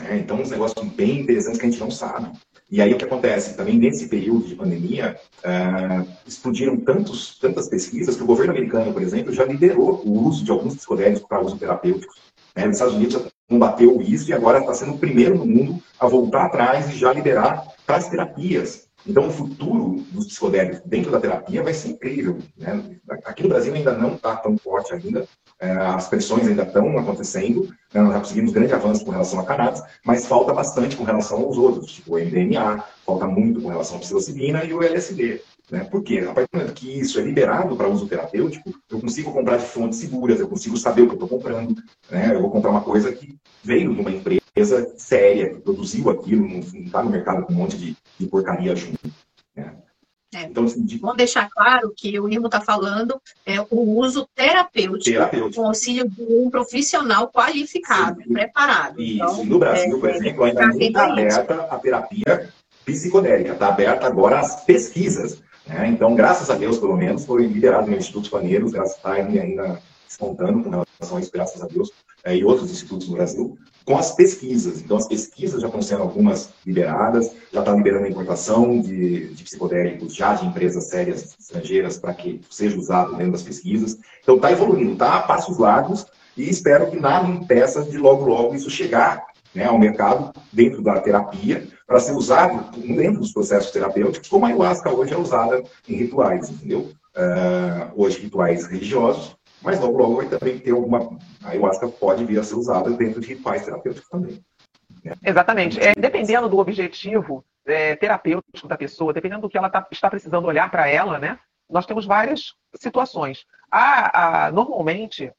É, então, uns negócios bem interessantes que a gente não sabe. E aí o que acontece? Também nesse período de pandemia, uh, explodiram tantos, tantas pesquisas que o governo americano, por exemplo, já liberou o uso de alguns psicodélicos para uso terapêutico. Né? Nos Estados Unidos já combateu isso e agora está sendo o primeiro no mundo a voltar atrás e já liberar para as terapias. Então, o futuro dos psicodélicos dentro da terapia vai ser incrível. Né? Aqui no Brasil ainda não está tão forte ainda, é, as pressões ainda estão acontecendo, né? nós já conseguimos grande avanço com relação a cannabis, mas falta bastante com relação aos outros, tipo o MDMA, falta muito com relação à psilocibina e o LSD. Né? Por quê? A partir do momento que isso é liberado para uso terapêutico, eu consigo comprar de fontes seguras, eu consigo saber o que eu estou comprando. Né? Eu vou comprar uma coisa que veio de uma empresa séria, que produziu aquilo, não está no mercado com um monte de, de porcaria junto. Né? É. Então, assim, de... Vamos deixar claro que o Irmo está falando é o uso terapêutico, terapêutico, com auxílio de um profissional qualificado, Sim. preparado. Isso. Então, no Brasil, é, por exemplo, ainda não está aberta a terapia psicodélica, está aberta agora as pesquisas. Né? Então, graças a Deus, pelo menos, foi liberado no Instituto Paneiros, graças a Deus, ainda espontâneo com relação a isso, graças a Deus, é, e outros institutos no Brasil, com as pesquisas. Então, as pesquisas já estão sendo algumas liberadas, já está liberando a importação de, de psicodélicos já de empresas sérias estrangeiras para que seja usado dentro das pesquisas. Então, está evoluindo, está a passos largos e espero que nada impeça de logo, logo isso chegar né, ao mercado dentro da terapia para ser usado dentro dos processos terapêuticos, como a ayahuasca hoje é usada em rituais, entendeu? Uh, hoje, rituais religiosos, mas logo, logo vai também ter alguma. A ayahuasca pode vir a ser usada dentro de rituais terapêuticos também. Né? Exatamente. É, dependendo do objetivo é, terapêutico da pessoa, dependendo do que ela tá, está precisando olhar para ela, né? Nós temos várias situações. Normalmente,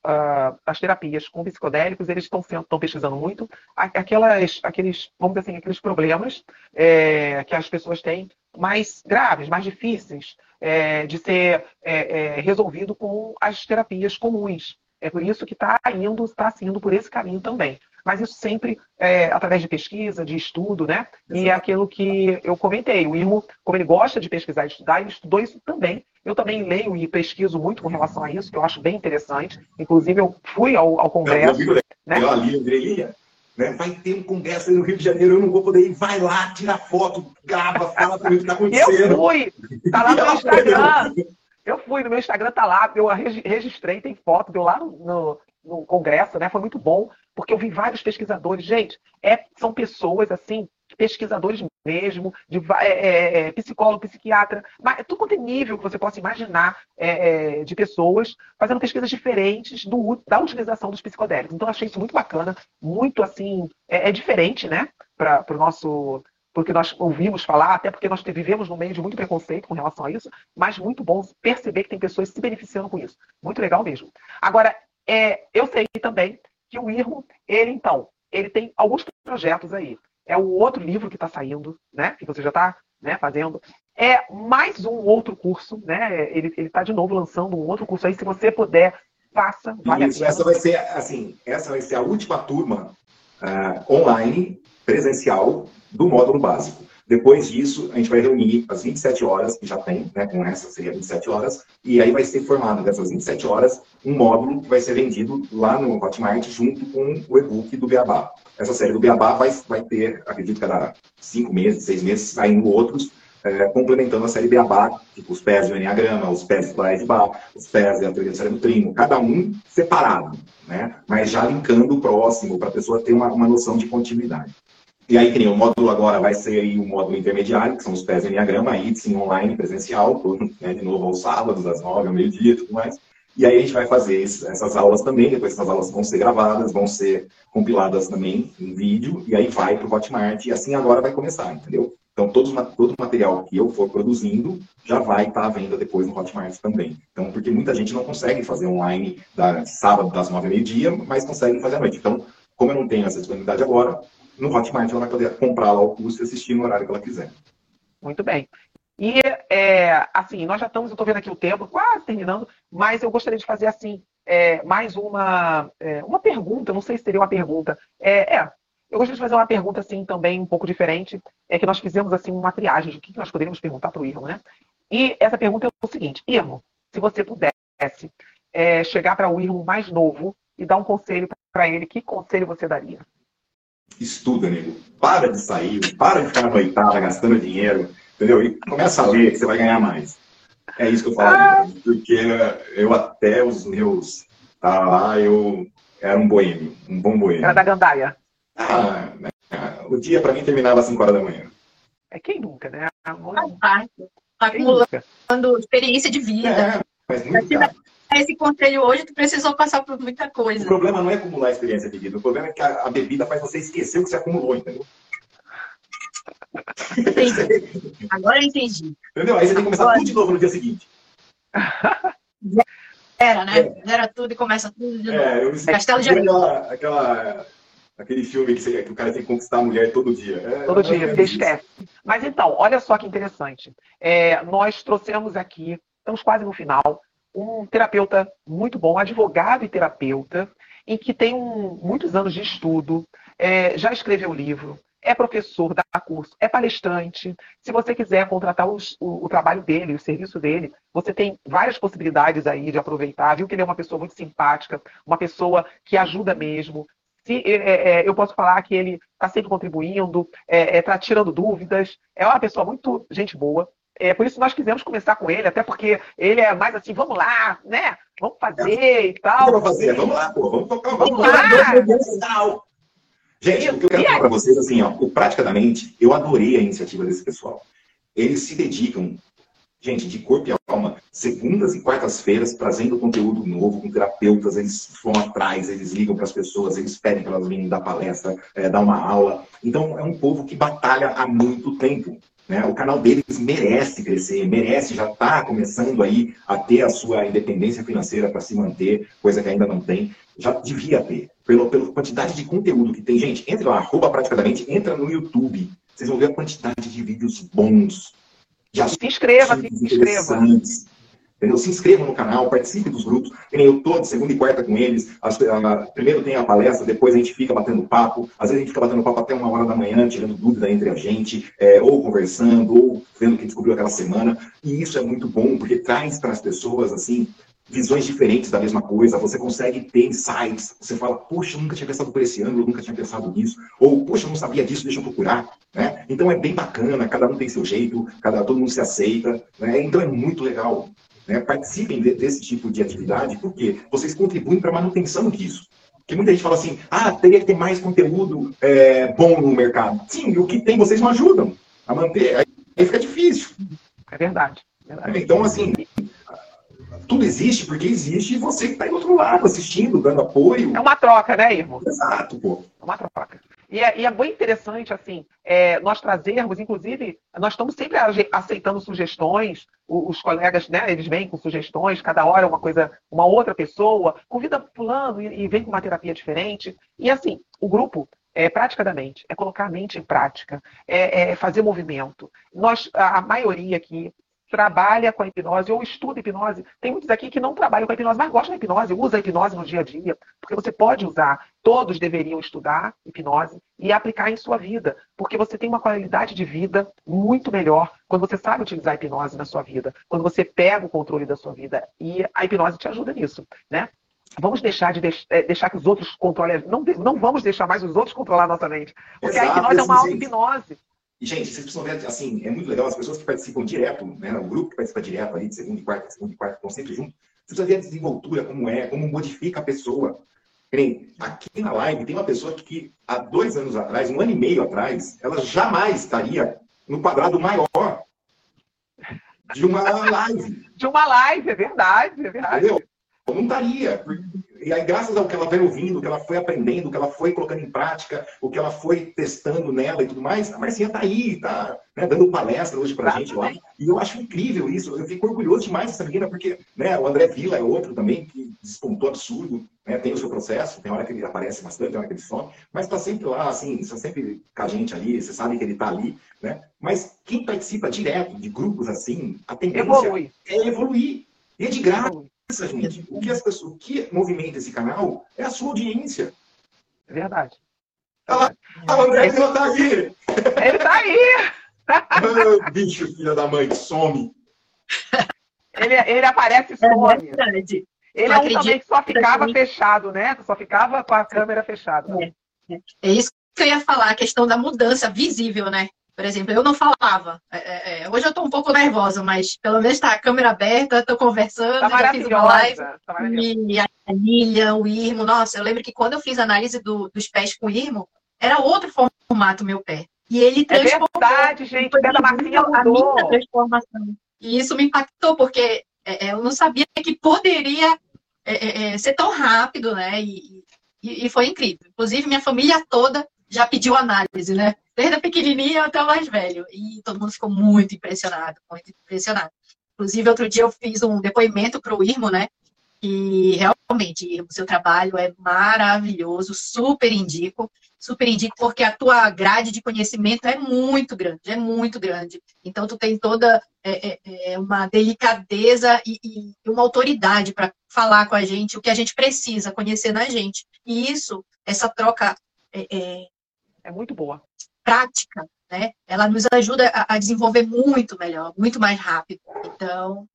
as terapias com psicodélicos, eles estão, estão pesquisando muito aquelas, aqueles, vamos dizer assim, aqueles problemas é, que as pessoas têm mais graves, mais difíceis é, de ser é, é resolvido com as terapias comuns. É por isso que está indo, está indo por esse caminho também. Mas isso sempre é, através de pesquisa, de estudo, né? E é aquilo que eu comentei. O Irmo, como ele gosta de pesquisar e estudar, ele estudou isso também. Eu também leio e pesquiso muito com relação a isso, que eu acho bem interessante. Inclusive, eu fui ao, ao congresso. Eu, né? eu ali, Andreia, né? Vai ter um congresso aí no Rio de Janeiro, eu não vou poder ir. Vai lá, tira foto, grava, fala para mim o que está acontecendo. Eu fui! Tá lá no meu [LAUGHS] Instagram. Eu fui, no meu Instagram tá lá, eu registrei, tem foto, deu lá no, no congresso, né? Foi muito bom, porque eu vi vários pesquisadores. Gente, é, são pessoas assim, pesquisadores mesmo, de é, é, é, psicólogo, psiquiatra, mas tudo quanto é nível que você possa imaginar é, é, de pessoas fazendo pesquisas diferentes do, da utilização dos psicodélicos. Então, eu achei isso muito bacana, muito assim, é, é diferente, né, para o nosso porque nós ouvimos falar, até porque nós vivemos no meio de muito preconceito com relação a isso, mas muito bom perceber que tem pessoas se beneficiando com isso. Muito legal mesmo. Agora, é, eu sei também que o Irmo, ele então, ele tem alguns projetos aí. É o outro livro que está saindo, né? Que você já está né, fazendo. É mais um outro curso, né? Ele está de novo lançando um outro curso aí. Se você puder, faça. Vale Isso, essa vai ser assim, essa vai ser a última turma uh, online, presencial, do módulo básico. Depois disso, a gente vai reunir as 27 horas, que já tem, né, com essa seria 27 horas, e aí vai ser formado dessas 27 horas um módulo que vai ser vendido lá no Hotmart junto com o e-book do Beabá. Essa série do Beabá vai, vai ter, acredito, cada cinco meses, seis meses, saindo outros, é, complementando a série Beabá, tipo os pés do Enneagrama, os pés do de Bá, os pés da teoria do cérebro trino, cada um separado, né? mas já linkando o próximo, para a pessoa ter uma, uma noção de continuidade. E aí, que nem o módulo agora vai ser aí o módulo intermediário, que são os pés Enneagrama, aí sim online, presencial, né, de novo aos sábados, às nove, ao meio-dia e tudo mais. E aí a gente vai fazer essas aulas também, depois essas aulas vão ser gravadas, vão ser compiladas também em vídeo, e aí vai para o Hotmart, e assim agora vai começar, entendeu? Então, todo, todo o material que eu for produzindo já vai estar à venda depois no Hotmart também. Então, porque muita gente não consegue fazer online da, sábado das nove ao meio-dia, mas consegue fazer à noite. Então, como eu não tenho essa disponibilidade agora, no Hotmart ela vai poder comprar lá o curso e assistir no horário que ela quiser. Muito bem. E, é, assim, nós já estamos, eu estou vendo aqui o tempo, quase terminando, mas eu gostaria de fazer, assim, é, mais uma, é, uma pergunta, não sei se seria uma pergunta. É, é, eu gostaria de fazer uma pergunta, assim, também um pouco diferente, é que nós fizemos, assim, uma triagem de o que nós poderíamos perguntar para o Irmo, né? E essa pergunta é o seguinte, Irmo, se você pudesse é, chegar para o irmão mais novo e dar um conselho para ele, que conselho você daria? Estuda, nego. Para de sair, para de ficar na noitada gastando dinheiro, entendeu? E começa a ler que você vai ganhar mais. É isso que eu falaria. Ah. Porque eu até os meus. Tá lá, eu era um boêmio, um bom boêmio. Era da gandaia. Ah, né? o dia para mim terminava às 5 horas da manhã. É quem nunca, né? Faz parte. Tá acumulando experiência de vida. É, mas muito esse conselho hoje, tu precisou passar por muita coisa. O problema não é acumular experiência de vida, o problema é que a, a bebida faz você esquecer o que você acumulou, entendeu? Entendi. Agora eu entendi. Entendeu? Aí você tem que começar Agora... tudo de novo no dia seguinte. Era, né? É. Era tudo e começa tudo de novo. É, eu me Castelo de aquela, aquela, aquele filme que, você, que, o cara tem que conquistar a mulher todo dia. É, todo dia, porque esquece. Mas então, olha só que interessante. É, nós trouxemos aqui, estamos quase no final, um terapeuta muito bom, advogado e terapeuta, em que tem um, muitos anos de estudo, é, já escreveu livro, é professor, dá curso, é palestrante. Se você quiser contratar os, o, o, trabalho dele, o serviço dele, você tem várias possibilidades aí de aproveitar. Viu que ele é uma pessoa muito simpática, uma pessoa que ajuda mesmo. Se, é, é, é eu posso falar que ele está sempre contribuindo, está é, é tirando dúvidas. É uma pessoa muito gente boa. É por isso nós quisemos começar com ele, até porque ele é mais assim, vamos lá, né? Vamos fazer e tal. Vamos fazer, vamos lá, pô, vamos tocar, vamos, vamos lá. Gente, o que eu quero falar para vocês, assim, ó, praticamente, eu adorei a iniciativa desse pessoal. Eles se dedicam, gente, de corpo e alma, segundas e quartas-feiras, trazendo conteúdo novo com terapeutas, eles vão atrás, eles ligam para as pessoas, eles pedem para elas virem dar palestra, é, dar uma aula. Então, é um povo que batalha há muito tempo. Né? O canal deles merece crescer, merece, já está começando aí a ter a sua independência financeira para se manter, coisa que ainda não tem já devia ter, pela, pela quantidade de conteúdo que tem. Gente, entre lá, arroba praticamente, entra no YouTube. Vocês vão ver a quantidade de vídeos bons. De se inscreva, se inscreva. Entendeu? Se inscreva no canal, participe dos grupos. Eu tô de segunda e quarta com eles. Primeiro tem a palestra, depois a gente fica batendo papo. Às vezes a gente fica batendo papo até uma hora da manhã, tirando dúvida entre a gente, é, ou conversando, ou vendo o que descobriu aquela semana. E isso é muito bom, porque traz para as pessoas, assim, visões diferentes da mesma coisa, você consegue ter insights, você fala, poxa, eu nunca tinha pensado por esse ângulo, nunca tinha pensado nisso, ou, poxa, eu não sabia disso, deixa eu procurar, né? Então é bem bacana, cada um tem seu jeito, cada, todo mundo se aceita, né? Então é muito legal. Né? Participem de, desse tipo de atividade, porque vocês contribuem para a manutenção disso. Porque muita gente fala assim, ah, teria que ter mais conteúdo é, bom no mercado. Sim, o que tem vocês não ajudam a manter, aí fica difícil. É verdade. Verdade. Então, assim, tudo existe porque existe e você que está aí do outro lado assistindo, dando apoio. É uma troca, né, irmão? Exato, pô. É uma troca. E é, e é bem interessante, assim, é, nós trazermos, inclusive, nós estamos sempre aceitando sugestões, os, os, colegas, né, eles vêm com sugestões, cada hora uma coisa, uma outra pessoa, convida fulano e, e vem com uma terapia diferente. E assim, o grupo é, praticamente, é colocar a mente em prática, é, é, fazer movimento. Nós, a maioria aqui, trabalha com a hipnose ou estuda hipnose. Tem muitos aqui que não trabalham com a hipnose, mas gostam da hipnose, usa a hipnose no dia a dia, porque você pode usar. Todos deveriam estudar hipnose e aplicar em sua vida, porque você tem uma qualidade de vida muito melhor quando você sabe utilizar a hipnose na sua vida, quando você pega o controle da sua vida e a hipnose te ajuda nisso, né? Vamos deixar de é, deixar que os outros controlem. Não, não vamos deixar mais os outros controlar a nossa mente. Porque Exato, a hipnose é uma auto-hipnose. E, gente, vocês precisam ver, assim, é muito legal, as pessoas que participam direto, né, o grupo que participa direto ali, de segunda e quarta, segunda e quarta, estão sempre juntos, você precisa ver a desenvoltura, como é, como modifica a pessoa. Aqui na live tem uma pessoa que há dois anos atrás, um ano e meio atrás, ela jamais estaria no quadrado maior de uma live. De uma live, é verdade, é verdade. Entendeu? Não estaria. E aí, graças ao que ela vai ouvindo, o que ela foi aprendendo, o que ela foi colocando em prática, o que ela foi testando nela e tudo mais, a Marcinha está aí, está né, dando palestra hoje para a gente lá. E eu acho incrível isso. Eu fico orgulhoso demais dessa menina, porque né, o André Vila é outro também que despontou absurdo, né, tem o seu processo, tem hora que ele aparece bastante, tem hora que ele some, mas está sempre lá, assim, está sempre com a gente ali, você sabe que ele está ali, né? Mas quem participa direto de grupos assim, a tendência Evolui. é evoluir. E é de graça gente. O que, as pessoas, o que movimenta esse canal é a sua audiência. É verdade. Olha lá, o André Vila tá aqui. Ele tá aí. oh, bicho, filha da mãe, some. ele, ele aparece e é some. É verdade. Ele é um também que só ficava fechado, né? Só ficava com a câmera fechada. É, é. é isso que eu ia falar, a questão da mudança visível, né? Por exemplo, eu não falava. É, é, é hoje eu estou um pouco nervosa, mas pelo menos está a câmera aberta, estou conversando, tá uma live. Tá a Lilian, o Irmo. Nossa, eu lembro que quando eu fiz a análise do, dos pés com o Irmo, era outro formato meu pé. E ele transformou. É verdade, gente. Da Marcinha mudou. A transformação. E isso me impactou, porque é, eu não sabia que poderia é, é, ser tão rápido, né? E, e, e, foi incrível. Inclusive, minha família toda já pediu análise, né? Desde a pequenininha até o mais velho. E todo mundo ficou muito impressionado, muito impressionado. Inclusive, outro dia eu fiz um depoimento para o Irmo, né? E realmente, o seu trabalho é maravilhoso, super indico, super indico, porque a tua grade de conhecimento é muito grande, é muito grande. Então, tu tem toda é, é, é uma delicadeza e, e uma autoridade para falar com a gente o que a gente precisa conhecer na gente. E isso, essa troca é, é, é muito boa. Prática, né? Ela nos ajuda a, a desenvolver muito melhor, muito mais rápido. Então,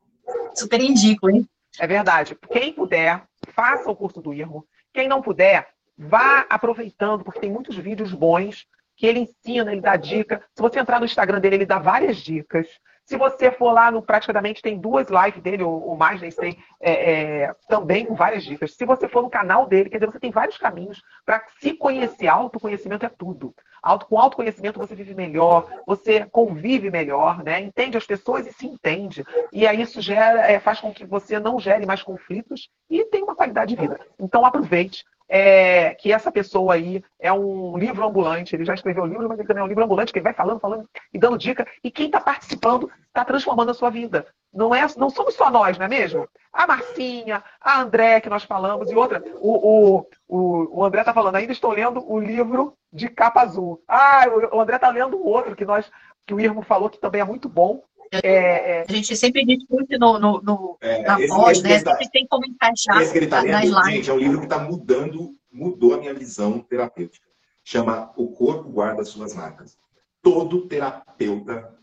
super indico, hein? É verdade. Quem puder, faça o curso do Irmo. Quem não puder, vá aproveitando, porque tem muitos vídeos bons que ele ensina, ele dá dica. Se você entrar no Instagram dele, ele dá várias dicas. Se você for lá no Praticamente, tem duas lives dele, ou, mais, nem sei, é, é, também com várias dicas. Se você for no canal dele, quer dizer, você tem vários caminhos para se conhecer. Autoconhecimento é tudo. Auto, com autoconhecimento você vive melhor, você convive melhor, né? entende as pessoas e se entende. E aí isso gera, é, faz com que você não gere mais conflitos e tenha uma qualidade de vida. Então aproveite, é, que essa pessoa aí é um livro ambulante. Ele já escreveu o livro, mas ele também é um livro ambulante, que ele vai falando, falando e dando dica. E quem está participando está transformando a sua vida. Não, é, não somos só nós, não é mesmo? A Marcinha, a André, que nós falamos, e outra. O, o, o, o André está falando, ainda estou lendo o livro de capa azul. Ah, o André está lendo o outro que nós que o Irmo falou que também é muito bom, é, é, a gente sempre discute no, no, no é, na voz, né? Tá, sempre tem como encaixar esse que ele tá lendo, Gente, é um livro que está mudando, mudou a minha visão terapêutica. Chama O Corpo Guarda Suas Marcas. Todo terapeuta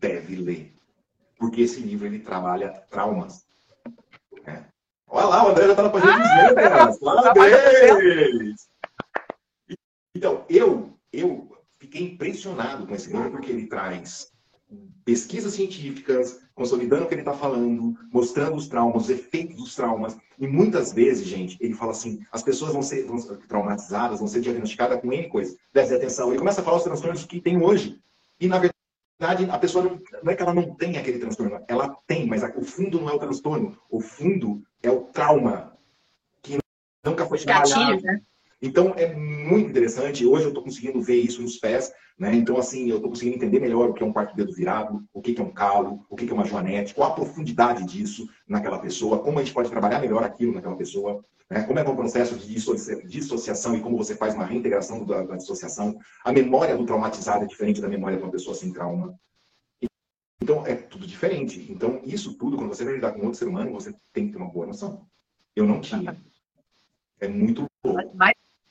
deve ler. Porque esse livro ele trabalha traumas. É. Olha lá, o André já está na página ah, das Parabéns! Então, eu, eu fiquei impressionado com esse livro porque ele traz pesquisas científicas, consolidando o que ele está falando, mostrando os traumas, os efeitos dos traumas. E muitas vezes, gente, ele fala assim: as pessoas vão ser, vão ser traumatizadas, vão ser diagnosticadas com N coisas. Ter atenção. Ele começa a falar os transtornos que tem hoje. E, na verdade, a pessoa não, não é que ela não tem aquele transtorno, ela tem, mas o fundo não é o transtorno. O fundo é o trauma que nunca foi trabalhado. Né? Então, é muito interessante. Hoje eu estou conseguindo ver isso nos pés. Né? Então, assim, eu estou conseguindo entender melhor o que é um quarto dedo virado, o que é um calo, o que é uma joanete, qual a profundidade disso naquela pessoa, como a gente pode trabalhar melhor aquilo naquela pessoa, né? como é que é um processo de dissociação e como você faz uma reintegração da, da dissociação. A memória do traumatizado é diferente da memória de uma pessoa sem trauma. Então, é tudo diferente. Então, isso tudo, quando você vai lidar com outro ser humano, você tem que ter uma boa noção. Eu não tinha. É muito louco.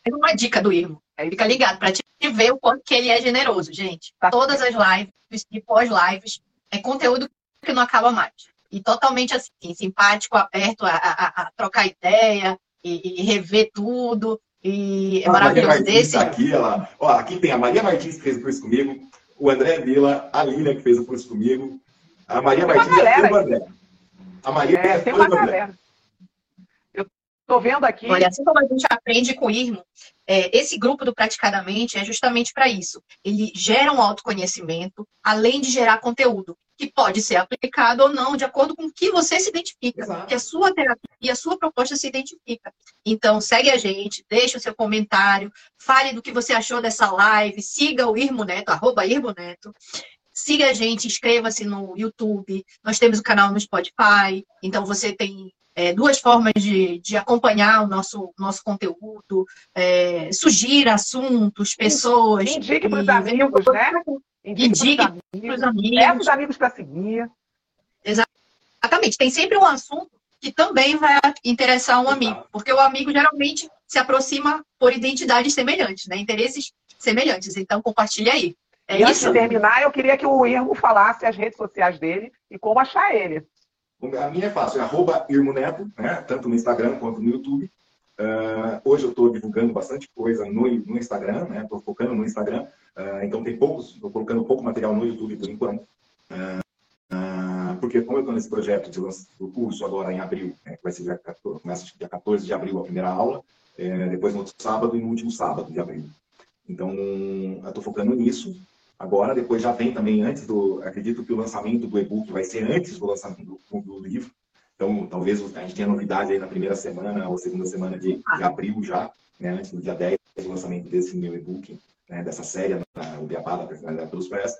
Mais uma dica do Irmo. Fica ligado para te ver o quanto que ele é generoso, gente. Tá. Todas as lives e pós-lives é conteúdo que não acaba mais. E totalmente assim, simpático, aberto a, a, a trocar ideia e, e, rever tudo. E é maravilhoso Maria desse. Tá aqui, ela, ó, aqui tem a Maria Martins que fez o curso comigo, o André Vila, a Lina que fez o curso comigo, a Maria Martins e a André. A Maria é, tem uma galera. Estou vendo aqui. Olha, assim como a gente aprende com o IRMO, é, esse grupo do Praticadamente é justamente para isso. Ele gera um autoconhecimento, além de gerar conteúdo, que pode ser aplicado ou não, de acordo com o que você se identifica, Exato. que a sua terapia, a sua proposta se identifica. Então, segue a gente, deixa o seu comentário, fale do que você achou dessa live, siga o Irmo Neto, arroba Irmo Neto. Siga a gente, inscreva-se no YouTube. Nós temos o canal no Spotify, então você tem é, duas formas de, de acompanhar o nosso, nosso conteúdo, é, sugira assuntos, pessoas. Indique para os amigos, né? Indique para os amigos. Leve os amigos para seguir. Exatamente. Tem sempre um assunto que também vai interessar um amigo, porque o amigo geralmente se aproxima por identidades semelhantes, né? interesses semelhantes. Então, compartilhe aí. É e isso? antes de terminar, eu queria que o Irmo falasse as redes sociais dele e como achar ele. A minha é fácil, é arroba Irmoneto, né? tanto no Instagram quanto no YouTube. Uh, hoje eu estou divulgando bastante coisa no, no Instagram, né? Estou focando no Instagram. Uh, então tem poucos, estou colocando pouco material no YouTube por enquanto. Uh, porque como eu estou nesse projeto de do curso agora em abril, né, vai ser dia 14, começa dia 14 de abril a primeira aula, é, depois no outro sábado e no último sábado de abril. Então, eu estou focando nisso. Agora, depois já vem também antes do. Acredito que o lançamento do e-book vai ser antes do lançamento do, do livro. Então, talvez a gente tenha novidade aí na primeira semana ou segunda semana de, de abril já, né, antes do dia 10, o lançamento desse meu e-book, né, dessa série, o Beabá da Personalidade pelos Pés.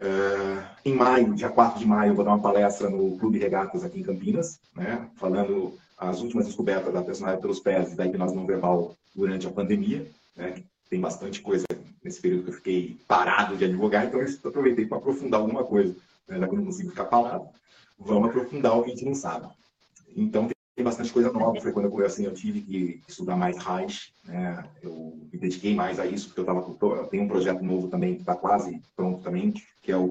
Uh, em maio, dia 4 de maio, eu vou dar uma palestra no Clube Regatas aqui em Campinas, né, falando as últimas descobertas da personalidade pelos pés e da hipnose não verbal durante a pandemia. Né, tem bastante coisa nesse período que eu fiquei parado de advogar, então eu aproveitei para aprofundar alguma coisa, né, que eu não consigo ficar parado. Vamos aprofundar o que a gente não sabe. Então tem bastante coisa nova. Foi quando eu, assim, eu tive que estudar mais Reich, né? Eu me dediquei mais a isso, porque eu, tava, eu tenho um projeto novo também que está quase pronto também, que é o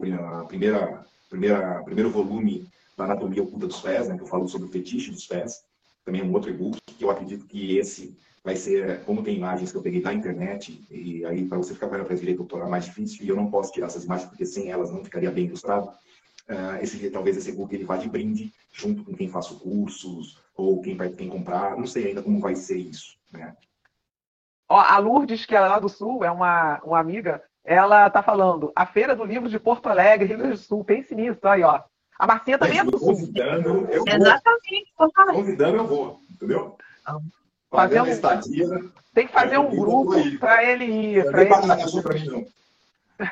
primeira, primeira, primeiro volume da anatomia oculta dos pés, né? Que eu falo sobre o fetiche dos pés. Também é um outro e-book que eu acredito que esse vai ser, como tem imagens que eu peguei da internet, e aí para você ficar para direito doutor é mais difícil, e eu não posso tirar essas imagens porque sem elas não ficaria bem ilustrado. Uh, esse, talvez esse e-book ele vá de brinde junto com quem faça cursos ou quem vai quem comprar, não sei ainda como vai ser isso, né? Ó, a Lourdes, que é lá do Sul, é uma, uma amiga, ela tá falando, a Feira do Livro de Porto Alegre, Rio Grande do Sul, pense nisso, aí, ó. A Marcinha também é do Sul. Convidando, eu vou. Exatamente. Convidando, eu vou, entendeu? Fazer um, estadia, tem que fazer um grupo para ele ir. Pra ele ir.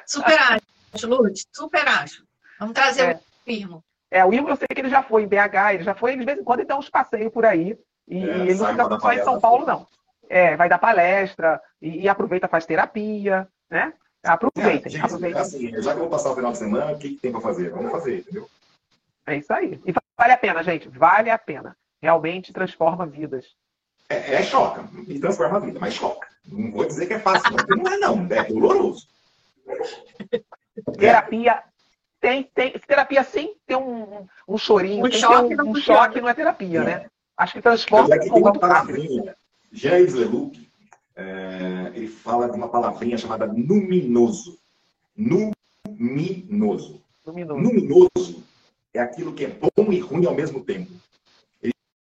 Super acho, Lourdes, super acho. Vamos trazer é. o Irmo. É, o Irmo eu sei que ele já foi em BH, ele já foi, de vez em quando ele dá uns passeios por aí. E é, ele não fica só em São Paulo, não. É, vai dar palestra e, e aproveita, faz terapia, né? Aproveitem, é, gente, aproveitem. Assim, já que eu vou passar o final de semana, o que, que tem para fazer? Vamos fazer, entendeu? É isso aí. E vale a pena, gente, vale a pena. Realmente transforma vidas. É, é choca, e transforma a vida, mas choca. Não vou dizer que é fácil, não, não é não, é doloroso. Terapia tem, tem terapia sim tem um, um chorinho, um choque, um, um choque não é terapia, é. né? Acho que transforma. Aqui tem uma palavrinha, James Leluc, é, ele fala de uma palavrinha chamada luminoso. Luminoso. Luminoso. Luminoso é aquilo que é bom e ruim ao mesmo tempo.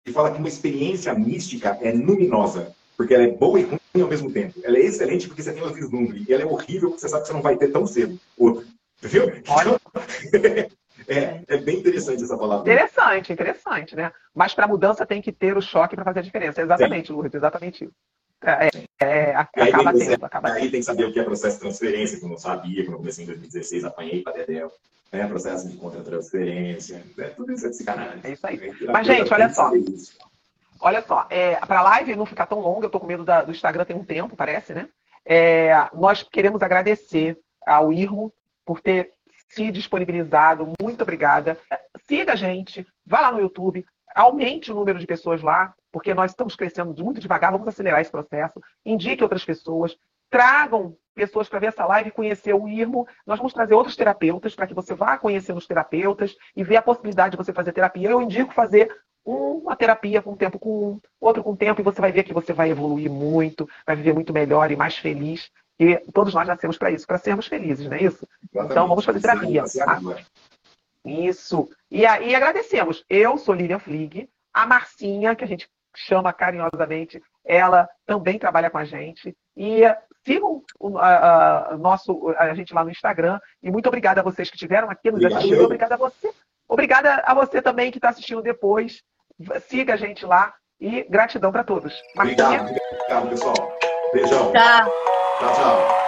Ele fala que uma experiência mística é luminosa, porque ela é boa e ruim ao mesmo tempo. Ela é excelente porque você tem um vislumbre, e ela é horrível porque você sabe que você não vai ter tão cedo outra. Viu? Olha. [LAUGHS] É, é, bem interessante essa palavra. Interessante, interessante, né? Mas para mudança tem que ter o choque para fazer a diferença. Exatamente, Lourdes, exatamente isso. É, é, acaba aí, tendo, acaba aí tem que saber o que é processo de transferência, que eu não sabia, quando eu comecei em 2016, apanhei para Dedel. É processo de contra-transferência, é, tudo isso é sacanagem. É isso aí. Mas, gente, olha só. Olha só, é, para a live não ficar tão longa, eu estou com medo da, do Instagram tem um tempo, parece, né? É, nós queremos agradecer ao Irmo por ter se disponibilizado. Muito obrigada. Siga a gente, vá lá no YouTube, aumente o número de pessoas lá, porque nós estamos crescendo muito devagar, vamos acelerar esse processo. Indique outras pessoas, tragam pessoas para ver essa live e conhecer o IRMO. Nós vamos trazer outros terapeutas para que você vá conhecendo os terapeutas e ver a possibilidade de você fazer terapia. Eu indico fazer uma terapia com tempo com um, outro com tempo, e você vai ver que você vai evoluir muito, vai viver muito melhor e mais feliz. E todos nós nascemos para isso, para sermos felizes, não é isso? Exatamente. Então vamos fazer terapia. Isso. E aí agradecemos. Eu sou Lilian Flig, a Marcinha, que a gente chama carinhosamente, ela também trabalha com a gente. E sigam o a, a, nosso, a gente lá no Instagram. E muito obrigada a vocês que estiveram aqui nos assistindo. Obrigada a você. Obrigada a você também que está assistindo depois. Siga a gente lá. E gratidão para todos. Obrigado, obrigado, pessoal. Beijão. Tchau. Tchau, tchau.